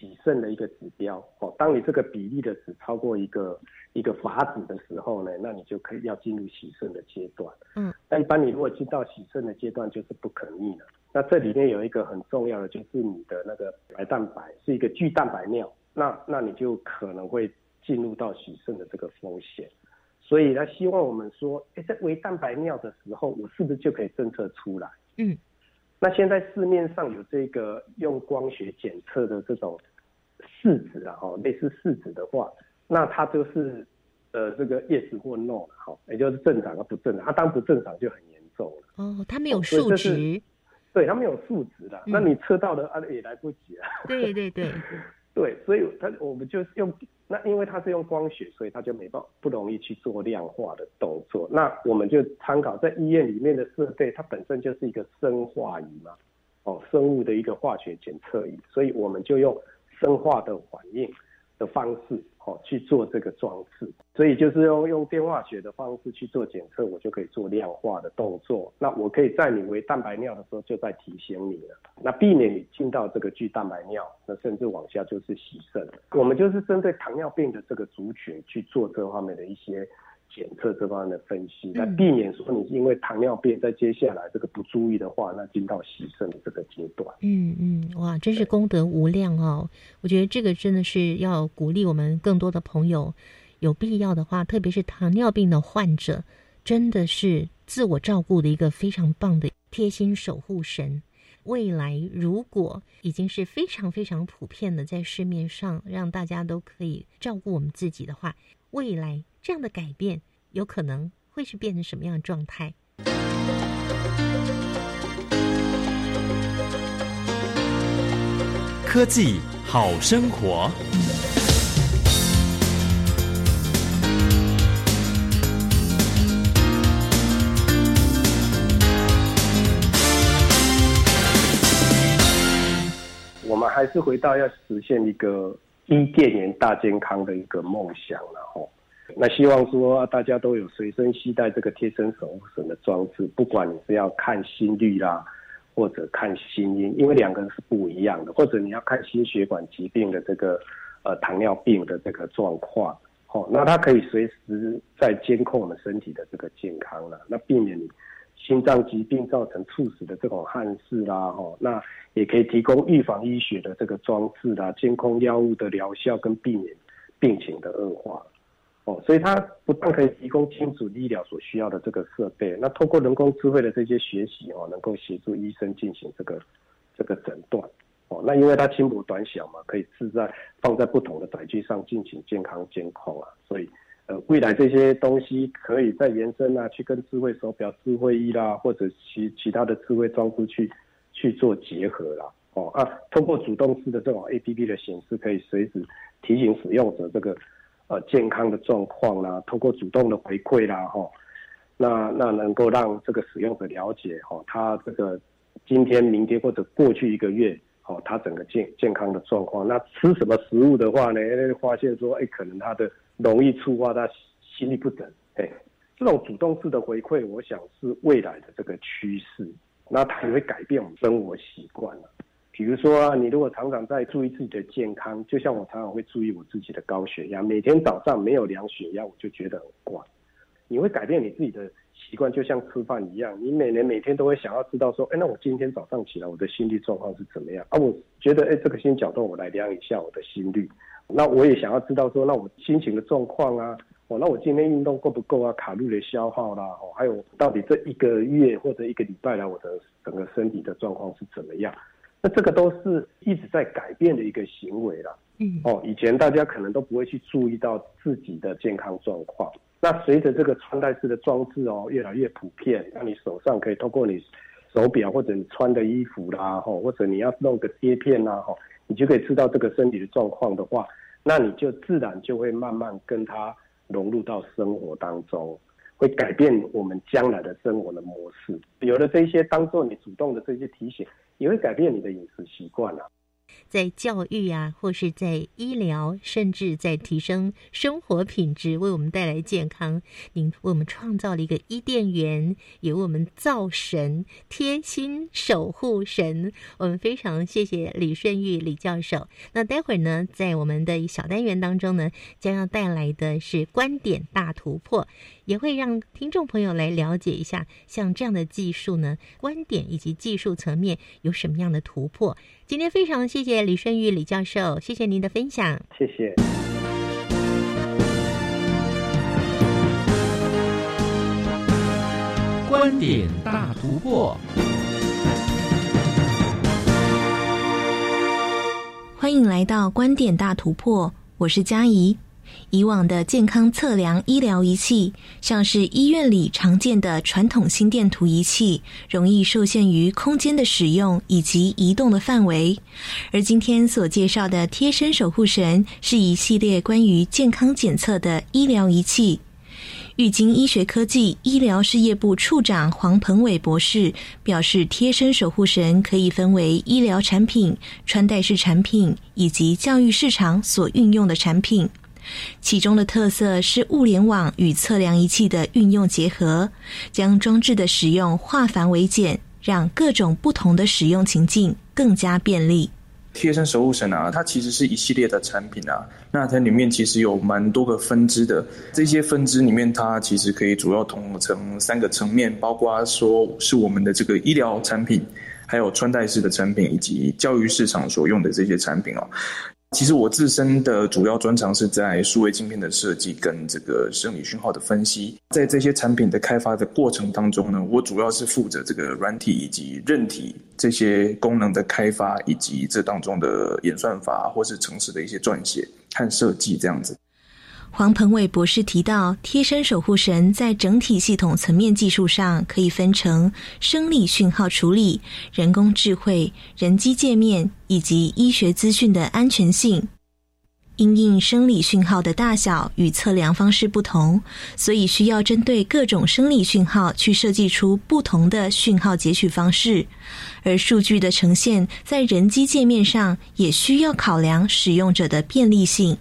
洗肾的一个指标哦。当你这个比例的值超过一个。一个阀值的时候呢，那你就可以要进入洗肾的阶段。嗯，那一般你如果进到洗肾的阶段，就是不可逆了。那这里面有一个很重要的，就是你的那个白蛋白是一个巨蛋白尿，那那你就可能会进入到洗肾的这个风险。所以他希望我们说，哎，在微蛋白尿的时候，我是不是就可以侦测出来？嗯，那现在市面上有这个用光学检测的这种试纸啊，哈，类似试纸的话。那它就是，呃，这个 yes 或 no 好，也就是正常和不正常。它当不正常就很严重了。哦，它没有数值。对，它没有数值的。那你测到的啊也来不及啊。对对对。对，所以它我们就是用那，因为它是用光学，所以它就没办不容易去做量化的动作。那我们就参考在医院里面的设备，它本身就是一个生化仪嘛，哦，生物的一个化学检测仪，所以我们就用生化的反应。的方式哦去做这个装置，所以就是用用电化学的方式去做检测，我就可以做量化的动作。那我可以在你为蛋白尿的时候就在提醒你了，那避免你进到这个巨蛋白尿，那甚至往下就是洗肾。我们就是针对糖尿病的这个族群去做这方面的一些。检测这方面的分析，那避免说你因为糖尿病在接下来这个不注意的话，那进到牺牲的这个阶段。嗯嗯，哇，真是功德无量哦！我觉得这个真的是要鼓励我们更多的朋友，有必要的话，特别是糖尿病的患者，真的是自我照顾的一个非常棒的贴心守护神。未来如果已经是非常非常普遍的在市面上，让大家都可以照顾我们自己的话，未来。这样的改变有可能会是变成什么样的状态？科技好生活。我们还是回到要实现一个伊甸园大健康的一个梦想了，吼。那希望说大家都有随身携带这个贴身守护神的装置，不管你是要看心率啦，或者看心音，因为两个人是不一样的，或者你要看心血管疾病的这个呃糖尿病的这个状况，哦，那它可以随时在监控我们身体的这个健康了，那避免你心脏疾病造成猝死的这种憾事啦，哦，那也可以提供预防医学的这个装置啦，监控药物的疗效跟避免病情的恶化。哦，所以它不但可以提供清楚医疗所需要的这个设备，那透过人工智慧的这些学习哦，能够协助医生进行这个这个诊断。哦，那因为它轻薄短小嘛，可以自在放在不同的载具上进行健康监控啊。所以，呃，未来这些东西可以再延伸啊，去跟智慧手表、智慧衣啦，或者其其他的智慧装置去去做结合啦。哦啊，通过主动式的这种 A P P 的显示，可以随时提醒使用者这个。呃，健康的状况啦，通过主动的回馈啦，哈，那那能够让这个使用者了解，哈，他这个今天、明天或者过去一个月，哦，他整个健健康的状况。那吃什么食物的话呢？发现说，哎，可能他的容易触发他心律不整，哎，这种主动式的回馈，我想是未来的这个趋势。那它也会改变我们生活习惯了。比如说，你如果常常在注意自己的健康，就像我常常会注意我自己的高血压，每天早上没有量血压，我就觉得很怪。你会改变你自己的习惯，就像吃饭一样，你每年每天都会想要知道说，哎，那我今天早上起来我的心率状况是怎么样啊？我觉得，哎，这个心绞动，我来量一下我的心率。那我也想要知道说，那我心情的状况啊，哦，那我今天运动够不够啊？卡路里消耗啦，哦，还有到底这一个月或者一个礼拜来我的整个身体的状况是怎么样？那这个都是一直在改变的一个行为啦。嗯，哦，以前大家可能都不会去注意到自己的健康状况。那随着这个穿戴式的装置哦越来越普遍，那你手上可以透过你手表或者你穿的衣服啦，吼，或者你要弄个贴片啦，吼，你就可以知道这个身体的状况的话，那你就自然就会慢慢跟它融入到生活当中，会改变我们将来的生活的模式。有了这些当做你主动的这些提醒。也会改变你的饮食习惯了。在教育啊，或是在医疗，甚至在提升生活品质，为我们带来健康。您为我们创造了一个伊甸园，也为我们造神，贴心守护神。我们非常谢谢李顺玉李教授。那待会儿呢，在我们的小单元当中呢，将要带来的是观点大突破。也会让听众朋友来了解一下，像这样的技术呢，观点以及技术层面有什么样的突破。今天非常谢谢李顺玉李教授，谢谢您的分享，谢谢。观点大突破，欢迎来到观点大突破，我是嘉怡。以往的健康测量医疗仪器，像是医院里常见的传统心电图仪器，容易受限于空间的使用以及移动的范围。而今天所介绍的贴身守护神，是一系列关于健康检测的医疗仪器。玉晶医学科技医疗事业部处长黄鹏伟博士表示，贴身守护神可以分为医疗产品、穿戴式产品以及教育市场所运用的产品。其中的特色是物联网与测量仪器的运用结合，将装置的使用化繁为简，让各种不同的使用情境更加便利。贴身守护神啊，它其实是一系列的产品啊，那它里面其实有蛮多个分支的。这些分支里面，它其实可以主要统合成三个层面，包括说是我们的这个医疗产品，还有穿戴式的产品，以及教育市场所用的这些产品哦。其实我自身的主要专长是在数位镜片的设计跟这个生理讯号的分析。在这些产品的开发的过程当中呢，我主要是负责这个软体以及韧体这些功能的开发，以及这当中的演算法或是城市的一些撰写和设计这样子。黄鹏伟博士提到，贴身守护神在整体系统层面技术上可以分成生理讯号处理、人工智慧、人机界面以及医学资讯的安全性。因应生理讯号的大小与测量方式不同，所以需要针对各种生理讯号去设计出不同的讯号截取方式。而数据的呈现在人机界面上，也需要考量使用者的便利性。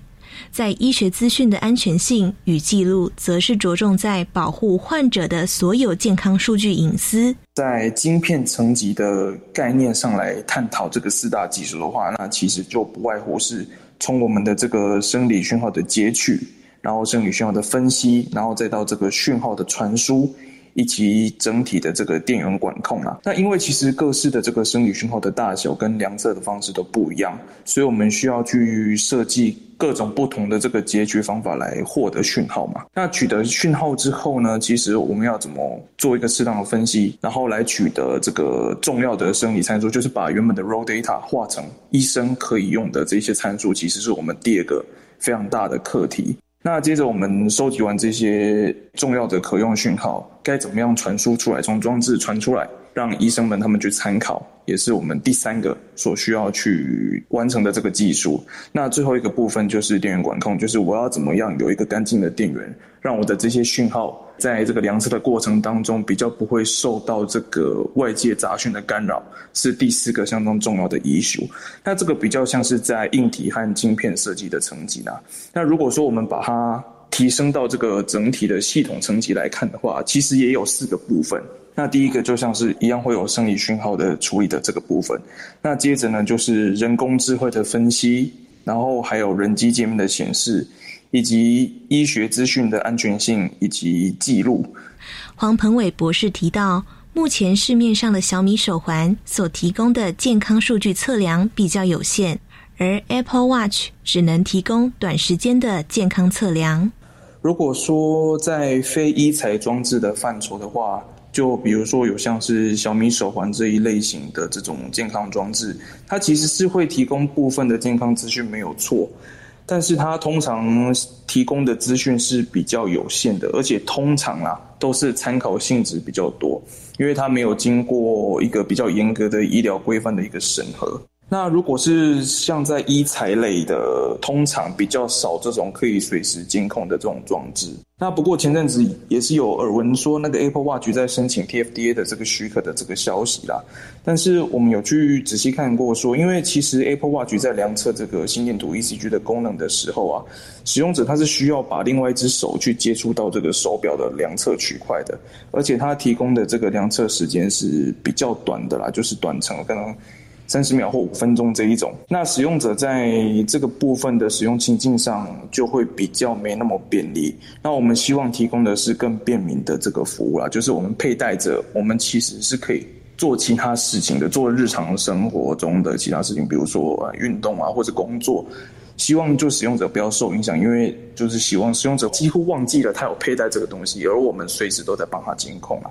在医学资讯的安全性与记录，则是着重在保护患者的所有健康数据隐私。在晶片层级的概念上来探讨这个四大技术的话，那其实就不外乎是从我们的这个生理讯号的截取，然后生理讯号的分析，然后再到这个讯号的传输。以及整体的这个电源管控啊，那因为其实各式的这个生理讯号的大小跟量测的方式都不一样，所以我们需要去设计各种不同的这个截取方法来获得讯号嘛。那取得讯号之后呢，其实我们要怎么做一个适当的分析，然后来取得这个重要的生理参数，就是把原本的 raw data 化成医生可以用的这些参数，其实是我们第二个非常大的课题。那接着我们收集完这些重要的可用讯号，该怎么样传输出来？从装置传出来，让医生们他们去参考，也是我们第三个所需要去完成的这个技术。那最后一个部分就是电源管控，就是我要怎么样有一个干净的电源，让我的这些讯号。在这个量测的过程当中，比较不会受到这个外界杂讯的干扰，是第四个相当重要的技术。那这个比较像是在硬体和晶片设计的层级呢。那如果说我们把它提升到这个整体的系统层级来看的话，其实也有四个部分。那第一个就像是一样会有生理讯号的处理的这个部分。那接着呢，就是人工智慧的分析，然后还有人机界面的显示。以及医学资讯的安全性以及记录。黄鹏伟博士提到，目前市面上的小米手环所提供的健康数据测量比较有限，而 Apple Watch 只能提供短时间的健康测量。如果说在非医材装置的范畴的话，就比如说有像是小米手环这一类型的这种健康装置，它其实是会提供部分的健康资讯，没有错。但是它通常提供的资讯是比较有限的，而且通常啊都是参考性质比较多，因为它没有经过一个比较严格的医疗规范的一个审核。那如果是像在医材类的，通常比较少这种可以随时监控的这种装置。那不过前阵子也是有耳闻说，那个 Apple Watch 在申请 TFDA 的这个许可的这个消息啦。但是我们有去仔细看过，说因为其实 Apple Watch 在量测这个心电图 ECG 的功能的时候啊，使用者他是需要把另外一只手去接触到这个手表的量测区块的，而且它提供的这个量测时间是比较短的啦，就是短程可能。三十秒或五分钟这一种，那使用者在这个部分的使用情境上就会比较没那么便利。那我们希望提供的是更便民的这个服务啦，就是我们佩戴着，我们其实是可以做其他事情的，做日常生活中的其他事情，比如说运动啊或者工作。希望就使用者不要受影响，因为就是希望使用者几乎忘记了他有佩戴这个东西，而我们随时都在帮他监控啊。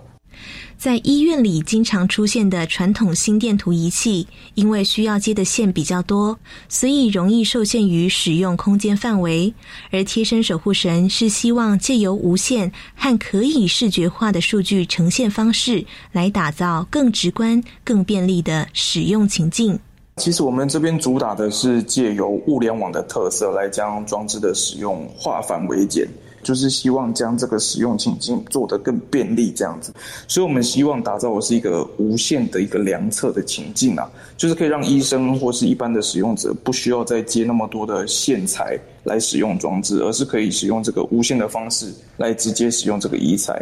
在医院里经常出现的传统心电图仪器，因为需要接的线比较多，所以容易受限于使用空间范围。而贴身守护神是希望借由无线和可以视觉化的数据呈现方式，来打造更直观、更便利的使用情境。其实我们这边主打的是借由物联网的特色，来将装置的使用化繁为简。就是希望将这个使用情境做得更便利，这样子。所以我们希望打造的是一个无线的一个量测的情境啊，就是可以让医生或是一般的使用者不需要再接那么多的线材来使用装置，而是可以使用这个无线的方式来直接使用这个医材。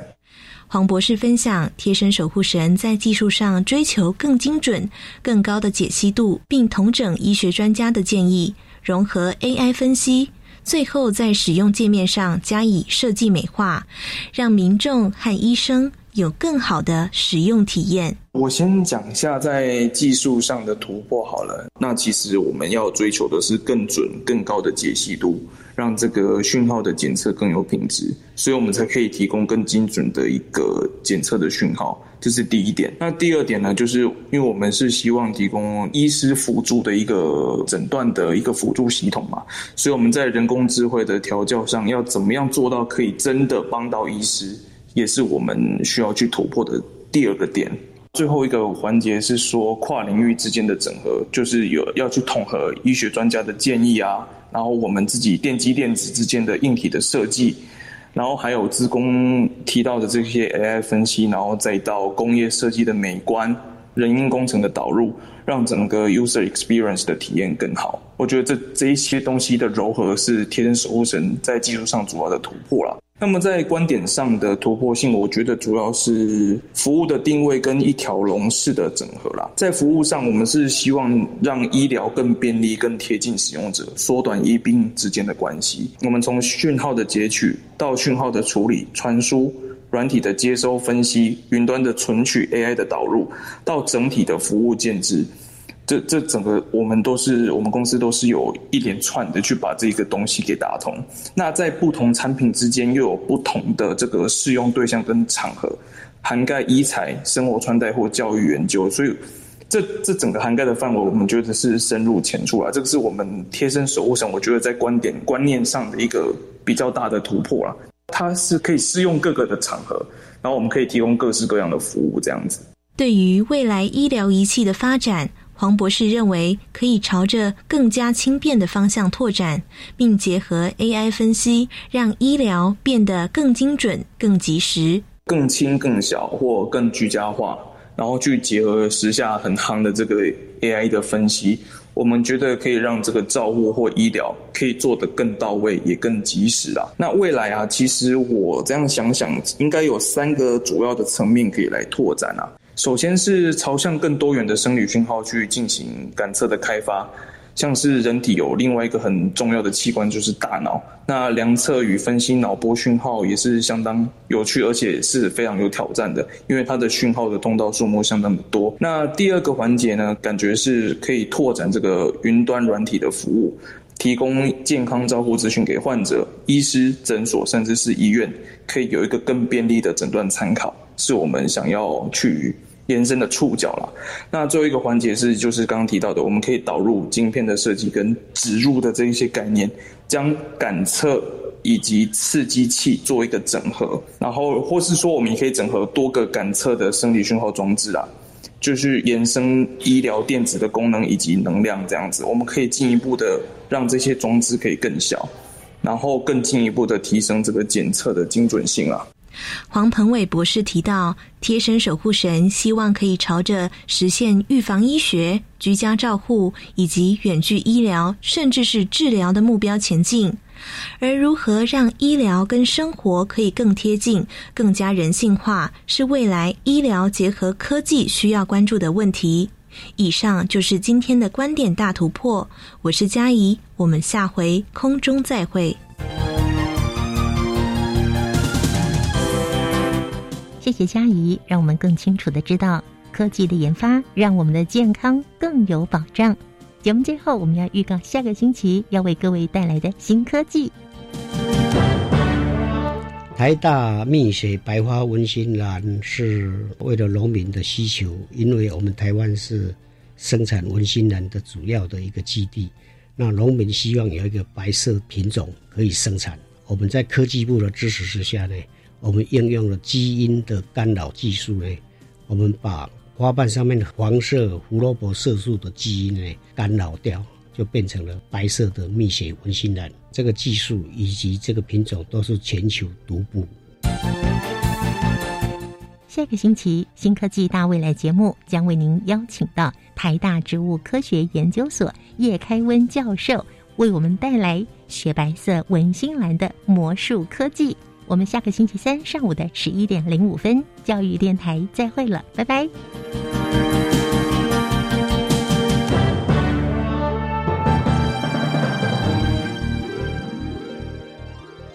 黄博士分享，贴身守护神在技术上追求更精准、更高的解析度，并统整医学专家的建议，融合 AI 分析，最后在使用界面上加以设计美化，让民众和医生有更好的使用体验。我先讲一下在技术上的突破好了。那其实我们要追求的是更准、更高的解析度。让这个讯号的检测更有品质，所以我们才可以提供更精准的一个检测的讯号，这是第一点。那第二点呢，就是因为我们是希望提供医师辅助的一个诊断的一个辅助系统嘛，所以我们在人工智慧的调教上要怎么样做到可以真的帮到医师，也是我们需要去突破的第二个点。最后一个环节是说跨领域之间的整合，就是有要去统合医学专家的建议啊。然后我们自己电机电子之间的硬体的设计，然后还有自工提到的这些 AI 分析，然后再到工业设计的美观、人因工程的导入，让整个 user experience 的体验更好。我觉得这这一些东西的柔和是天人守护神在技术上主要的突破了。那么在观点上的突破性，我觉得主要是服务的定位跟一条龙式的整合啦。在服务上，我们是希望让医疗更便利、更贴近使用者，缩短医病之间的关系。我们从讯号的截取到讯号的处理、传输、软体的接收、分析、云端的存取、AI 的导入，到整体的服务建制。这这整个我们都是我们公司都是有一连串的去把这个东西给打通。那在不同产品之间又有不同的这个适用对象跟场合，涵盖医材、生活穿戴或教育研究，所以这这整个涵盖的范围，我们觉得是深入浅出啊。这个是我们贴身守护上，我觉得在观点观念上的一个比较大的突破了。它是可以适用各个的场合，然后我们可以提供各式各样的服务，这样子。对于未来医疗仪器的发展。黄博士认为，可以朝着更加轻便的方向拓展，并结合 AI 分析，让医疗变得更精准、更及时、更轻、更小或更居家化，然后去结合时下很夯的这个 AI 的分析，我们觉得可以让这个照护或医疗可以做得更到位，也更及时啊。那未来啊，其实我这样想想，应该有三个主要的层面可以来拓展啊。首先是朝向更多元的生理讯号去进行感测的开发，像是人体有另外一个很重要的器官就是大脑，那量测与分析脑波讯号也是相当有趣，而且是非常有挑战的，因为它的讯号的通道数目相当的多。那第二个环节呢，感觉是可以拓展这个云端软体的服务，提供健康照护资讯给患者、医师、诊所甚至是医院，可以有一个更便利的诊断参考，是我们想要去。延伸的触角了。那最后一个环节是，就是刚刚提到的，我们可以导入晶片的设计跟植入的这一些概念，将感测以及刺激器做一个整合，然后或是说，我们也可以整合多个感测的生理讯号装置啊，就是延伸医疗电子的功能以及能量这样子，我们可以进一步的让这些装置可以更小，然后更进一步的提升这个检测的精准性啊。黄鹏伟博士提到，贴身守护神希望可以朝着实现预防医学、居家照护以及远距医疗，甚至是治疗的目标前进。而如何让医疗跟生活可以更贴近、更加人性化，是未来医疗结合科技需要关注的问题。以上就是今天的观点大突破。我是嘉怡，我们下回空中再会。谢谢嘉怡，让我们更清楚的知道科技的研发让我们的健康更有保障。节目最后，我们要预告下个星期要为各位带来的新科技。台大蜜雪白花温馨兰是为了农民的需求，因为我们台湾是生产温馨兰的主要的一个基地，那农民希望有一个白色品种可以生产。我们在科技部的支持之下呢。我们应用了基因的干扰技术呢，我们把花瓣上面的黄色胡萝卜色素的基因呢干扰掉，就变成了白色的蜜雪文心兰。这个技术以及这个品种都是全球独步。下个星期，新科技大未来节目将为您邀请到台大植物科学研究所叶开温教授，为我们带来雪白色文心兰的魔术科技。我们下个星期三上午的十一点零五分，教育电台再会了，拜拜。